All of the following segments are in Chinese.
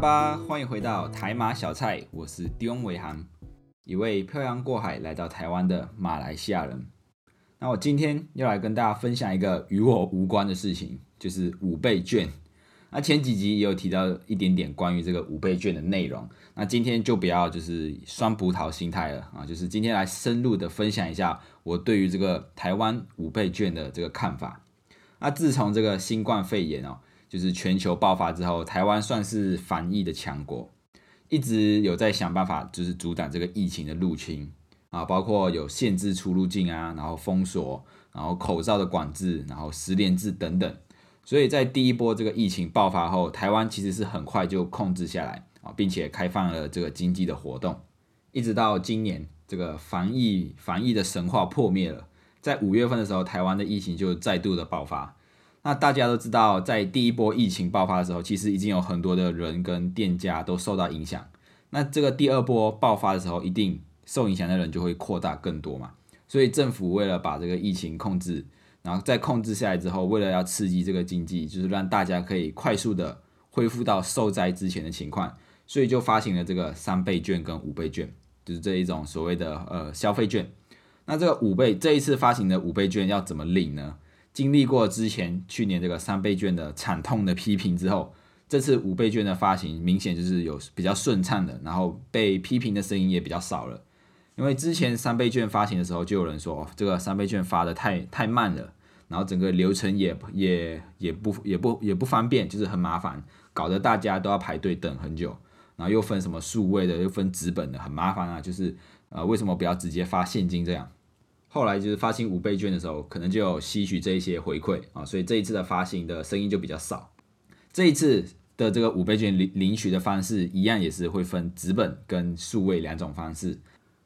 吧，欢迎回到台马小菜，我是迪翁维航，一位漂洋过海来到台湾的马来西亚人。那我今天要来跟大家分享一个与我无关的事情，就是五倍券。那前几集也有提到一点点关于这个五倍券的内容，那今天就不要就是酸葡萄心态了啊，就是今天来深入的分享一下我对于这个台湾五倍券的这个看法。那自从这个新冠肺炎哦。就是全球爆发之后，台湾算是防疫的强国，一直有在想办法，就是阻挡这个疫情的入侵啊，包括有限制出入境啊，然后封锁，然后口罩的管制，然后十连制等等。所以在第一波这个疫情爆发后，台湾其实是很快就控制下来啊，并且开放了这个经济的活动，一直到今年这个防疫防疫的神话破灭了，在五月份的时候，台湾的疫情就再度的爆发。那大家都知道，在第一波疫情爆发的时候，其实已经有很多的人跟店家都受到影响。那这个第二波爆发的时候，一定受影响的人就会扩大更多嘛。所以政府为了把这个疫情控制，然后再控制下来之后，为了要刺激这个经济，就是让大家可以快速的恢复到受灾之前的情况，所以就发行了这个三倍券跟五倍券，就是这一种所谓的呃消费券。那这个五倍这一次发行的五倍券要怎么领呢？经历过之前去年这个三倍券的惨痛的批评之后，这次五倍券的发行明显就是有比较顺畅的，然后被批评的声音也比较少了。因为之前三倍券发行的时候，就有人说这个三倍券发的太太慢了，然后整个流程也也也不也不也不方便，就是很麻烦，搞得大家都要排队等很久，然后又分什么数位的，又分纸本的，很麻烦啊。就是呃，为什么不要直接发现金这样？后来就是发行五倍券的时候，可能就有吸取这一些回馈啊，所以这一次的发行的声音就比较少。这一次的这个五倍券领领取的方式，一样也是会分纸本跟数位两种方式。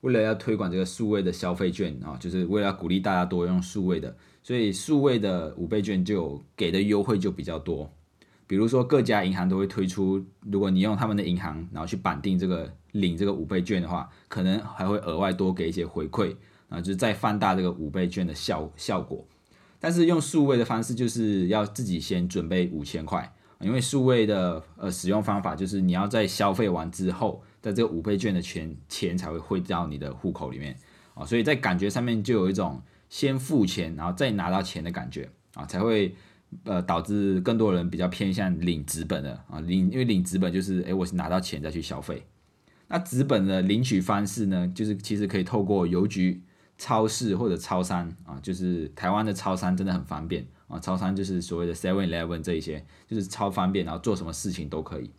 为了要推广这个数位的消费券啊，就是为了鼓励大家多用数位的，所以数位的五倍券就给的优惠就比较多。比如说各家银行都会推出，如果你用他们的银行，然后去绑定这个领这个五倍券的话，可能还会额外多给一些回馈。啊，就是再放大这个五倍券的效效果，但是用数位的方式，就是要自己先准备五千块，因为数位的呃使用方法就是你要在消费完之后，在这个五倍券的钱钱才会汇到你的户口里面啊，所以在感觉上面就有一种先付钱然后再拿到钱的感觉啊，才会呃导致更多人比较偏向领纸本的啊领，因为领纸本就是诶，我是拿到钱再去消费，那纸本的领取方式呢，就是其实可以透过邮局。超市或者超商啊，就是台湾的超商真的很方便啊。超商就是所谓的 Seven Eleven 这一些，就是超方便，然后做什么事情都可以。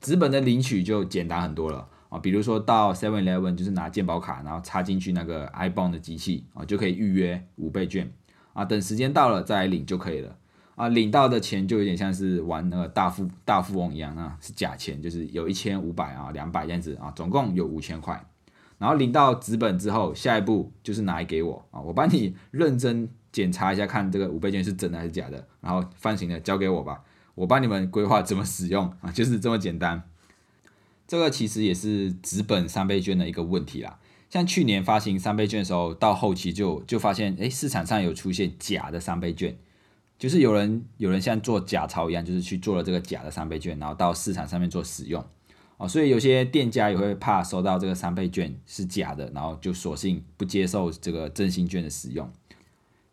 纸本的领取就简单很多了啊，比如说到 Seven Eleven 就是拿健保卡，然后插进去那个 i b o n e 的机器啊，就可以预约五倍券啊，等时间到了再来领就可以了啊。领到的钱就有点像是玩那个大富大富翁一样啊，是假钱，就是有一千五百啊、两百这样子啊，总共有五千块。然后领到纸本之后，下一步就是拿来给我啊，我帮你认真检查一下，看这个五倍券是真的还是假的，然后放行的交给我吧，我帮你们规划怎么使用 啊，就是这么简单。这个其实也是纸本三倍券的一个问题啦。像去年发行三倍券的时候，到后期就就发现，哎，市场上有出现假的三倍券，就是有人有人像做假钞一样，就是去做了这个假的三倍券，然后到市场上面做使用。哦，所以有些店家也会怕收到这个三倍券是假的，然后就索性不接受这个振兴券的使用。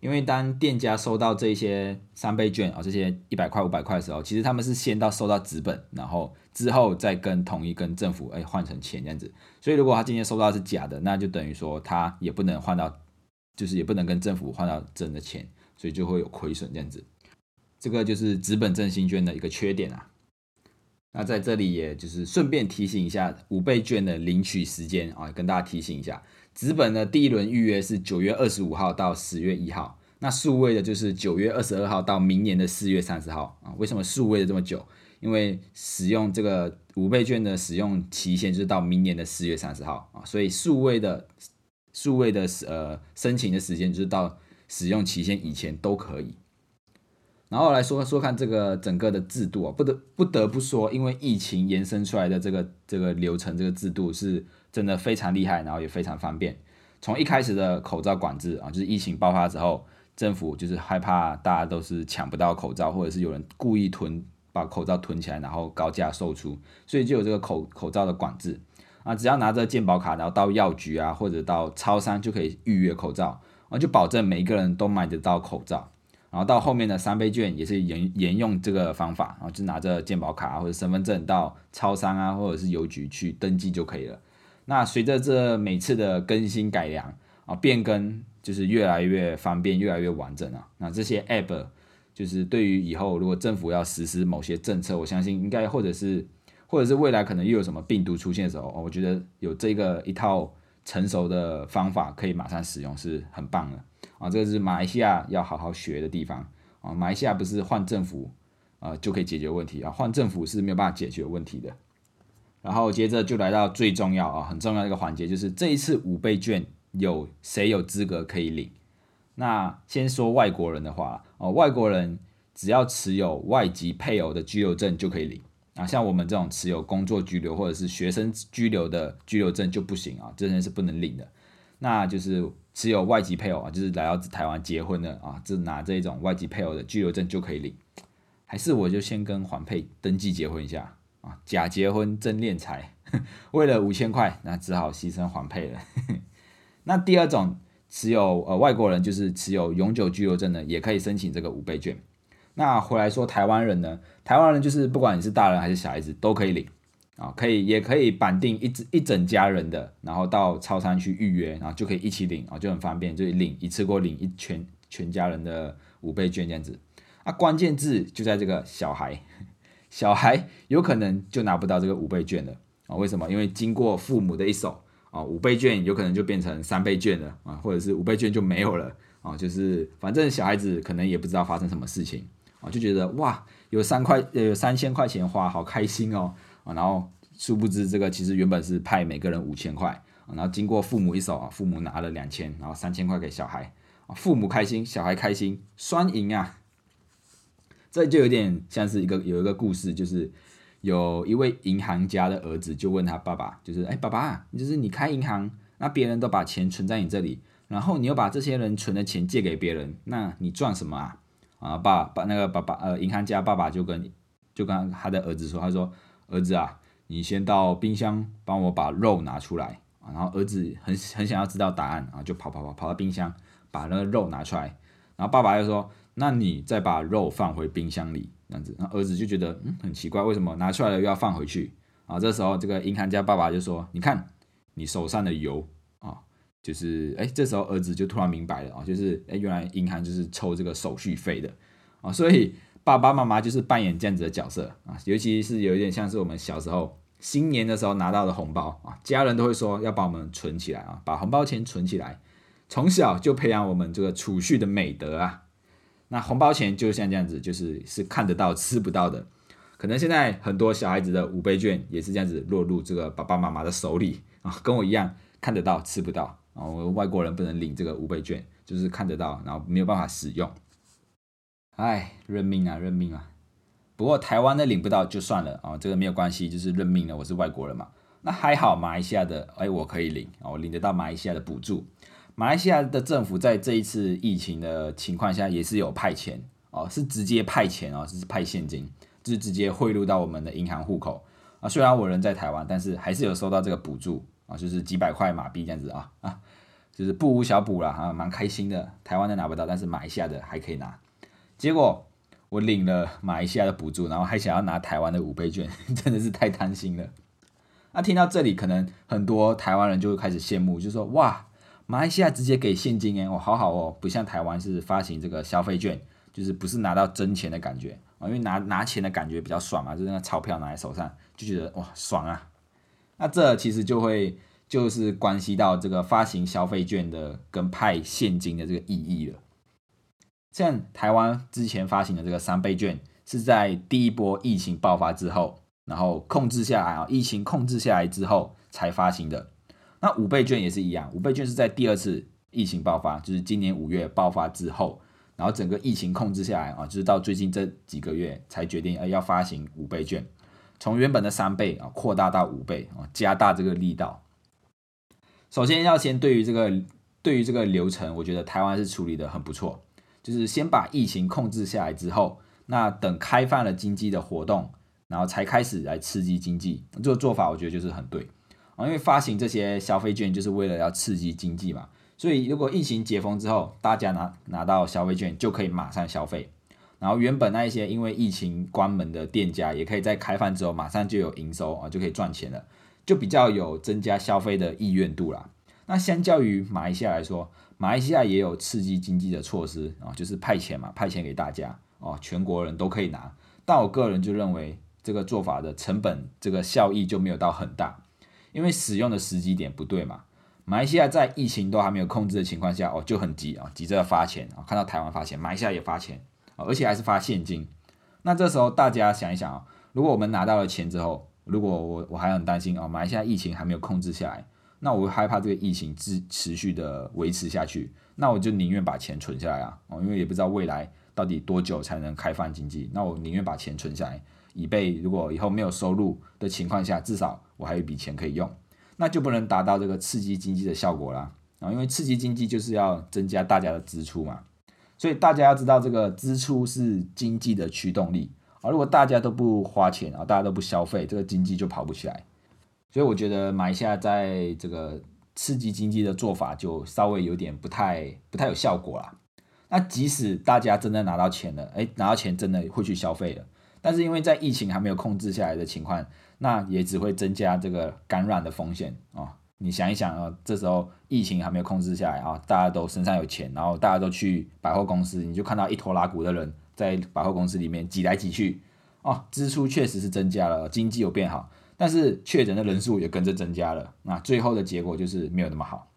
因为当店家收到这些三倍券啊，这些一百块、五百块的时候，其实他们是先到收到纸本，然后之后再跟统一跟政府哎换成钱这样子。所以如果他今天收到是假的，那就等于说他也不能换到，就是也不能跟政府换到真的钱，所以就会有亏损这样子。这个就是纸本振兴券的一个缺点啊。那在这里，也就是顺便提醒一下五倍券的领取时间啊，跟大家提醒一下，纸本的第一轮预约是九月二十五号到十月一号，那数位的就是九月二十二号到明年的四月三十号啊。为什么数位的这么久？因为使用这个五倍券的使用期限就是到明年的四月三十号啊，所以数位的数位的呃申请的时间就是到使用期限以前都可以。然后来说说看这个整个的制度啊，不得不得不说，因为疫情延伸出来的这个这个流程，这个制度是真的非常厉害，然后也非常方便。从一开始的口罩管制啊，就是疫情爆发之后，政府就是害怕大家都是抢不到口罩，或者是有人故意囤把口罩囤起来，然后高价售出，所以就有这个口口罩的管制啊。只要拿着健保卡，然后到药局啊或者到超商就可以预约口罩，啊，就保证每一个人都买得到口罩。然后到后面的三倍券也是沿沿用这个方法，然后就拿着健保卡或者身份证到超商啊或者是邮局去登记就可以了。那随着这每次的更新改良啊变更，就是越来越方便，越来越完整啊。那这些 app 就是对于以后如果政府要实施某些政策，我相信应该或者是或者是未来可能又有什么病毒出现的时候，我觉得有这个一套成熟的方法可以马上使用是很棒的。啊，这个是马来西亚要好好学的地方啊！马来西亚不是换政府啊就可以解决问题啊，换政府是没有办法解决问题的。然后接着就来到最重要啊，很重要的一个环节，就是这一次五倍券有谁有资格可以领？那先说外国人的话哦，外国人只要持有外籍配偶的居留证就可以领啊，像我们这种持有工作居留或者是学生居留的居留证就不行啊，这些是不能领的。那就是持有外籍配偶啊，就是来到台湾结婚的啊，就拿这种外籍配偶的居留证就可以领。还是我就先跟环配登记结婚一下啊，假结婚真敛财，为了五千块，那只好牺牲环配了。那第二种持有呃外国人就是持有永久居留证的，也可以申请这个五倍券。那回来说台湾人呢，台湾人就是不管你是大人还是小孩子都可以领。啊，可以，也可以绑定一一整家人的，然后到超商去预约，然后就可以一起领啊，就很方便，就领一次过领一全全家人的五倍券这样子。啊，关键字就在这个小孩，小孩有可能就拿不到这个五倍券了啊？为什么？因为经过父母的一手啊，五倍券有可能就变成三倍券了啊，或者是五倍券就没有了啊，就是反正小孩子可能也不知道发生什么事情啊，就觉得哇，有三块呃有三千块钱花，好开心哦。啊，然后殊不知这个其实原本是派每个人五千块，然后经过父母一手啊，父母拿了两千，然后三千块给小孩，啊，父母开心，小孩开心，双赢啊！这就有点像是一个有一个故事，就是有一位银行家的儿子就问他爸爸，就是哎，爸爸，就是你开银行，那别人都把钱存在你这里，然后你又把这些人存的钱借给别人，那你赚什么啊？啊，爸爸那个爸爸呃，银行家爸爸就跟就跟他的儿子说，他说。儿子啊，你先到冰箱帮我把肉拿出来啊！然后儿子很很想要知道答案啊，就跑跑跑跑到冰箱把那个肉拿出来。然后爸爸又说：“那你再把肉放回冰箱里。”这样子，那儿子就觉得嗯很奇怪，为什么拿出来了又要放回去啊？这时候这个银行家爸爸就说：“你看你手上的油，就是哎，这时候儿子就突然明白了啊，就是哎，原来银行就是抽这个手续费的啊，所以。”爸爸妈妈就是扮演这样子的角色啊，尤其是有一点像是我们小时候新年的时候拿到的红包啊，家人都会说要把我们存起来啊，把红包钱存起来，从小就培养我们这个储蓄的美德啊。那红包钱就像这样子，就是是看得到吃不到的。可能现在很多小孩子的五倍券也是这样子落入这个爸爸妈妈的手里啊，跟我一样看得到吃不到啊。我外国人不能领这个五倍券，就是看得到，然后没有办法使用。哎，认命啊，认命啊！不过台湾的领不到就算了啊，这个没有关系，就是认命了。我是外国人嘛，那还好，马来西亚的哎，我可以领啊，我领得到马来西亚的补助。马来西亚的政府在这一次疫情的情况下也是有派钱哦，是直接派钱哦，是派现金，就是直接汇入到我们的银行户口啊。虽然我人在台湾，但是还是有收到这个补助啊，就是几百块马币这样子啊啊，就是不无小补了啊，蛮开心的。台湾的拿不到，但是马来西亚的还可以拿。结果我领了马来西亚的补助，然后还想要拿台湾的五倍券，真的是太贪心了。那听到这里，可能很多台湾人就会开始羡慕，就说：“哇，马来西亚直接给现金诶，我，好好哦，不像台湾是发行这个消费券，就是不是拿到真钱的感觉啊，因为拿拿钱的感觉比较爽嘛，就是那钞票拿在手上就觉得哇爽啊。那这其实就会就是关系到这个发行消费券的跟派现金的这个意义了。像台湾之前发行的这个三倍券，是在第一波疫情爆发之后，然后控制下来啊，疫情控制下来之后才发行的。那五倍券也是一样，五倍券是在第二次疫情爆发，就是今年五月爆发之后，然后整个疫情控制下来啊，就是到最近这几个月才决定呃要发行五倍券，从原本的三倍啊扩大到五倍啊，加大这个力道。首先要先对于这个对于这个流程，我觉得台湾是处理的很不错。就是先把疫情控制下来之后，那等开放了经济的活动，然后才开始来刺激经济，这个做法我觉得就是很对啊，因为发行这些消费券就是为了要刺激经济嘛。所以如果疫情解封之后，大家拿拿到消费券就可以马上消费，然后原本那一些因为疫情关门的店家，也可以在开放之后马上就有营收啊，就可以赚钱了，就比较有增加消费的意愿度啦。那相较于马来西亚来说，马来西亚也有刺激经济的措施啊，就是派钱嘛，派钱给大家哦，全国人都可以拿。但我个人就认为这个做法的成本，这个效益就没有到很大，因为使用的时机点不对嘛。马来西亚在疫情都还没有控制的情况下，哦就很急啊，急着要发钱啊，看到台湾发钱，马来西亚也发钱，而且还是发现金。那这时候大家想一想啊，如果我们拿到了钱之后，如果我我还很担心啊，马来西亚疫情还没有控制下来。那我会害怕这个疫情持持续的维持下去，那我就宁愿把钱存下来啊，哦，因为也不知道未来到底多久才能开放经济，那我宁愿把钱存下来，以备如果以后没有收入的情况下，至少我还有一笔钱可以用，那就不能达到这个刺激经济的效果啦，啊，因为刺激经济就是要增加大家的支出嘛，所以大家要知道这个支出是经济的驱动力啊，如果大家都不花钱啊，大家都不消费，这个经济就跑不起来。所以我觉得买下在这个刺激经济的做法就稍微有点不太不太有效果了。那即使大家真的拿到钱了，哎，拿到钱真的会去消费了，但是因为在疫情还没有控制下来的情况，那也只会增加这个感染的风险啊。你想一想啊，这时候疫情还没有控制下来啊，大家都身上有钱，然后大家都去百货公司，你就看到一拖拉股的人在百货公司里面挤来挤去，哦，支出确实是增加了，经济有变好。但是确诊的人数也跟着增加了，那最后的结果就是没有那么好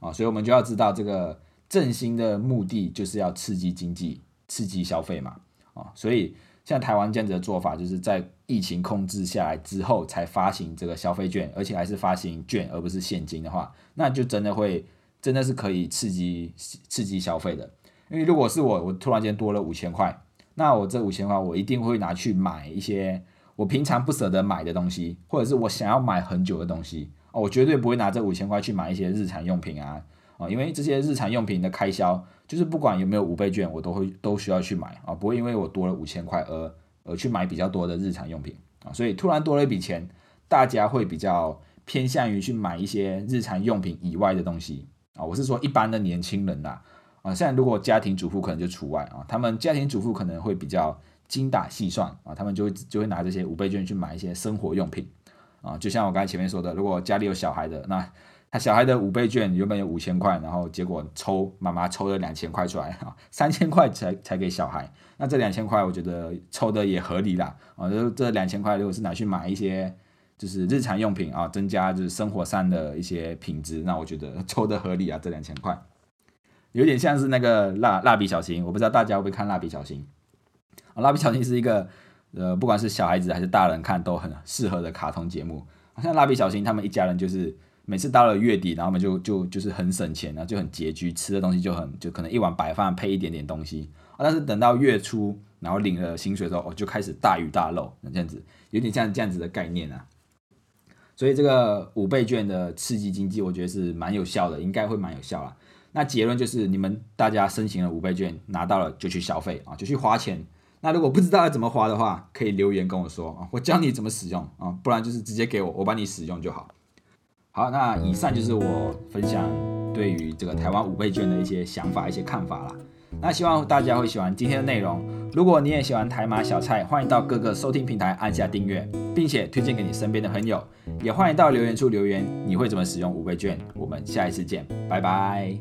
啊，所以我们就要知道这个振兴的目的就是要刺激经济、刺激消费嘛啊，所以像台湾这样子的做法，就是在疫情控制下来之后才发行这个消费券，而且还是发行券而不是现金的话，那就真的会真的是可以刺激刺激消费的。因为如果是我，我突然间多了五千块，那我这五千块我一定会拿去买一些。我平常不舍得买的东西，或者是我想要买很久的东西哦，我绝对不会拿这五千块去买一些日常用品啊，啊，因为这些日常用品的开销，就是不管有没有五倍券，我都会都需要去买啊，不会因为我多了五千块而而去买比较多的日常用品啊，所以突然多了一笔钱，大家会比较偏向于去买一些日常用品以外的东西啊，我是说一般的年轻人呐，啊，现在如果家庭主妇可能就除外啊，他们家庭主妇可能会比较。精打细算啊，他们就会就会拿这些五倍券去买一些生活用品啊，就像我刚才前面说的，如果家里有小孩的，那他小孩的五倍券原本有五千块，然后结果抽妈妈抽了两千块出来啊，三千块才才给小孩，那这两千块我觉得抽的也合理啦啊，这这两千块如果是拿去买一些就是日常用品啊，增加就是生活上的一些品质，那我觉得抽的合理啊，这两千块有点像是那个蜡蜡笔小新，我不知道大家会不会看蜡笔小新。啊，蜡笔小新是一个，呃，不管是小孩子还是大人看都很适合的卡通节目。好像蜡笔小新他们一家人就是每次到了月底，然后我们就就就是很省钱啊，就很拮据，吃的东西就很就可能一碗白饭配一点点东西啊。但是等到月初，然后领了薪水之后，哦，就开始大鱼大肉，这样子有点像这样子的概念啊。所以这个五倍券的刺激经济，我觉得是蛮有效的，应该会蛮有效啊。那结论就是，你们大家申请了五倍券，拿到了就去消费啊，就去花钱。那如果不知道要怎么花的话，可以留言跟我说啊，我教你怎么使用啊，不然就是直接给我，我帮你使用就好。好，那以上就是我分享对于这个台湾五倍券的一些想法、一些看法啦。那希望大家会喜欢今天的内容。如果你也喜欢台马小菜，欢迎到各个收听平台按下订阅，并且推荐给你身边的朋友。也欢迎到留言处留言，你会怎么使用五倍券？我们下一次见，拜拜。